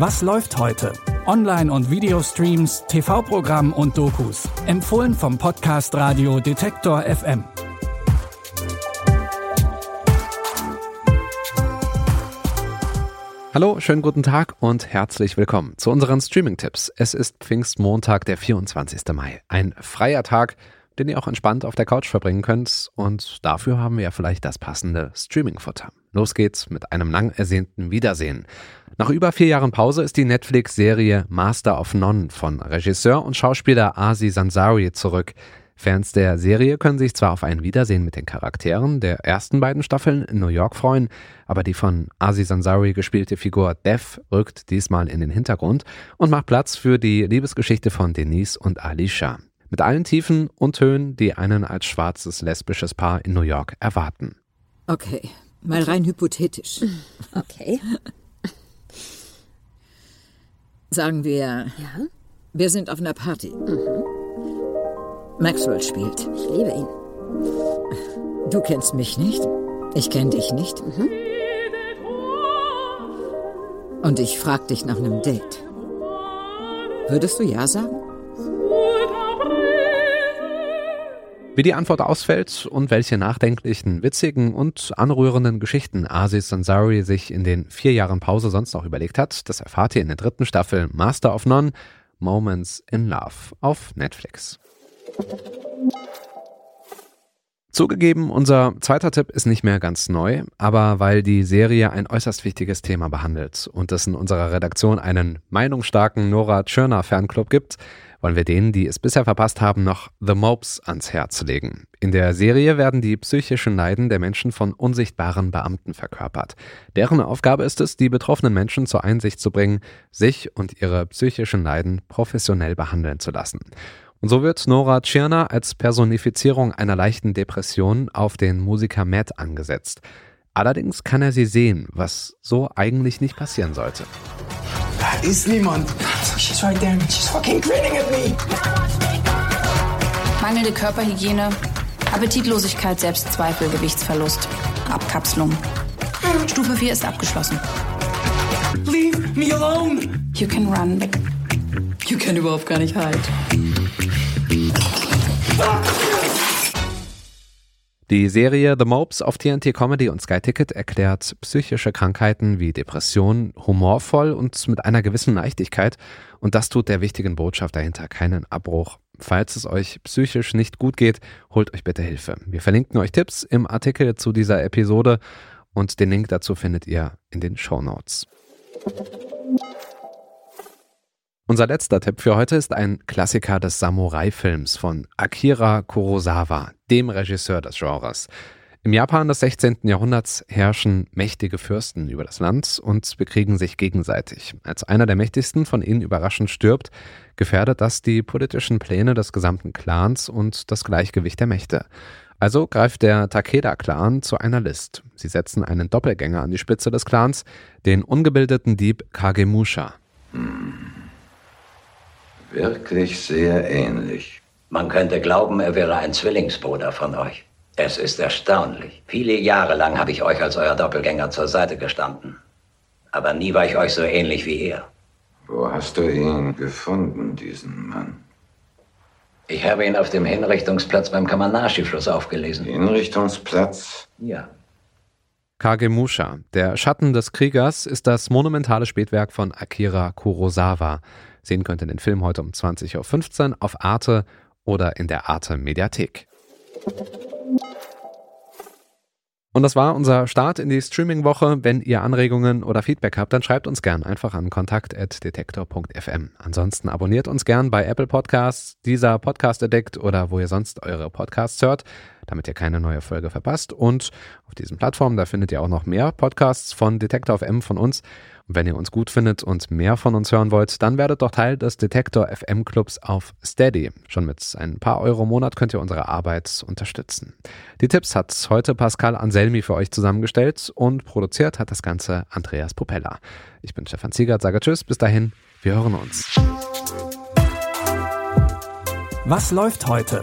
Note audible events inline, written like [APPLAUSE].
Was läuft heute? Online- und Videostreams, TV-Programm und Dokus. Empfohlen vom Podcast Radio Detektor FM. Hallo, schönen guten Tag und herzlich willkommen zu unseren Streaming-Tipps. Es ist Pfingstmontag, der 24. Mai. Ein freier Tag, den ihr auch entspannt auf der Couch verbringen könnt. Und dafür haben wir ja vielleicht das passende Streaming-Futter. Los geht's mit einem lang ersehnten Wiedersehen. Nach über vier Jahren Pause ist die Netflix-Serie Master of None von Regisseur und Schauspieler Asi Sansari zurück. Fans der Serie können sich zwar auf ein Wiedersehen mit den Charakteren der ersten beiden Staffeln in New York freuen, aber die von Aziz Ansari gespielte Figur Dev rückt diesmal in den Hintergrund und macht Platz für die Liebesgeschichte von Denise und Alicia. Mit allen Tiefen und Höhen, die einen als schwarzes lesbisches Paar in New York erwarten. Okay, mal rein hypothetisch. [LAUGHS] Okay. Sagen wir, Ja, wir sind auf einer Party. Maxwell spielt. ich liebe ihn. Du kennst mich nicht. Ich kenn dich nicht. Und ich frag dich nach einem Date. Würdest du ja sagen? Wie die Antwort ausfällt und welche nachdenklichen, witzigen und anrührenden Geschichten Aziz Ansari sich in den vier Jahren Pause sonst noch überlegt hat, das erfahrt ihr in der dritten Staffel Master of None, Moments in Love auf Netflix. Zugegeben, unser zweiter Tipp ist nicht mehr ganz neu, aber weil die Serie ein äußerst wichtiges Thema behandelt und es in unserer Redaktion einen meinungsstarken Nora Tschirner Fanclub gibt, wollen wir denen, die es bisher verpasst haben, noch The Mopes ans Herz legen. In der Serie werden die psychischen Leiden der Menschen von unsichtbaren Beamten verkörpert. Deren Aufgabe ist es, die betroffenen Menschen zur Einsicht zu bringen, sich und ihre psychischen Leiden professionell behandeln zu lassen. Und so wird Nora Tschirner als Personifizierung einer leichten Depression auf den Musiker Matt angesetzt. Allerdings kann er sie sehen, was so eigentlich nicht passieren sollte. Da ist niemand. She's right there. She's fucking grinning at me. Mangelnde Körperhygiene, Appetitlosigkeit, Selbstzweifel, Gewichtsverlust, Abkapselung. Stufe 4 ist abgeschlossen. Leave me alone. You can run, but you can überhaupt gar nicht hide. Die Serie The Mopes auf TNT Comedy und Sky Ticket erklärt psychische Krankheiten wie Depressionen humorvoll und mit einer gewissen Leichtigkeit. Und das tut der wichtigen Botschaft dahinter keinen Abbruch. Falls es euch psychisch nicht gut geht, holt euch bitte Hilfe. Wir verlinken euch Tipps im Artikel zu dieser Episode und den Link dazu findet ihr in den Show Notes. Unser letzter Tipp für heute ist ein Klassiker des Samurai-Films von Akira Kurosawa, dem Regisseur des Genres. Im Japan des 16. Jahrhunderts herrschen mächtige Fürsten über das Land und bekriegen sich gegenseitig. Als einer der mächtigsten von ihnen überraschend stirbt, gefährdet das die politischen Pläne des gesamten Clans und das Gleichgewicht der Mächte. Also greift der Takeda-Clan zu einer List. Sie setzen einen Doppelgänger an die Spitze des Clans, den ungebildeten Dieb Kagemusha. Wirklich sehr ähnlich. Man könnte glauben, er wäre ein Zwillingsbruder von euch. Es ist erstaunlich. Viele Jahre lang habe ich euch als euer Doppelgänger zur Seite gestanden. Aber nie war ich euch so ähnlich wie er. Wo hast du ihn gefunden, diesen Mann? Ich habe ihn auf dem Hinrichtungsplatz beim Kamanashi-Fluss aufgelesen. Hinrichtungsplatz? Ja. Kagemusha, der Schatten des Kriegers, ist das monumentale Spätwerk von Akira Kurosawa. Sehen könnt ihr den Film heute um 20.15 Uhr auf Arte oder in der Arte Mediathek. Und das war unser Start in die Streaming-Woche. Wenn ihr Anregungen oder Feedback habt, dann schreibt uns gern einfach an kontakt.detektor.fm. Ansonsten abonniert uns gern bei Apple Podcasts, dieser Podcast Addict oder wo ihr sonst eure Podcasts hört, damit ihr keine neue Folge verpasst. Und auf diesen Plattformen, da findet ihr auch noch mehr Podcasts von Detektor FM von uns. Und wenn ihr uns gut findet und mehr von uns hören wollt, dann werdet doch Teil des Detektor FM Clubs auf Steady. Schon mit ein paar Euro im Monat könnt ihr unsere Arbeit unterstützen. Die Tipps hat heute Pascal Anselmi für euch zusammengestellt und produziert hat das Ganze Andreas Popella. Ich bin Stefan Ziegert, sage Tschüss, bis dahin, wir hören uns. Was läuft heute?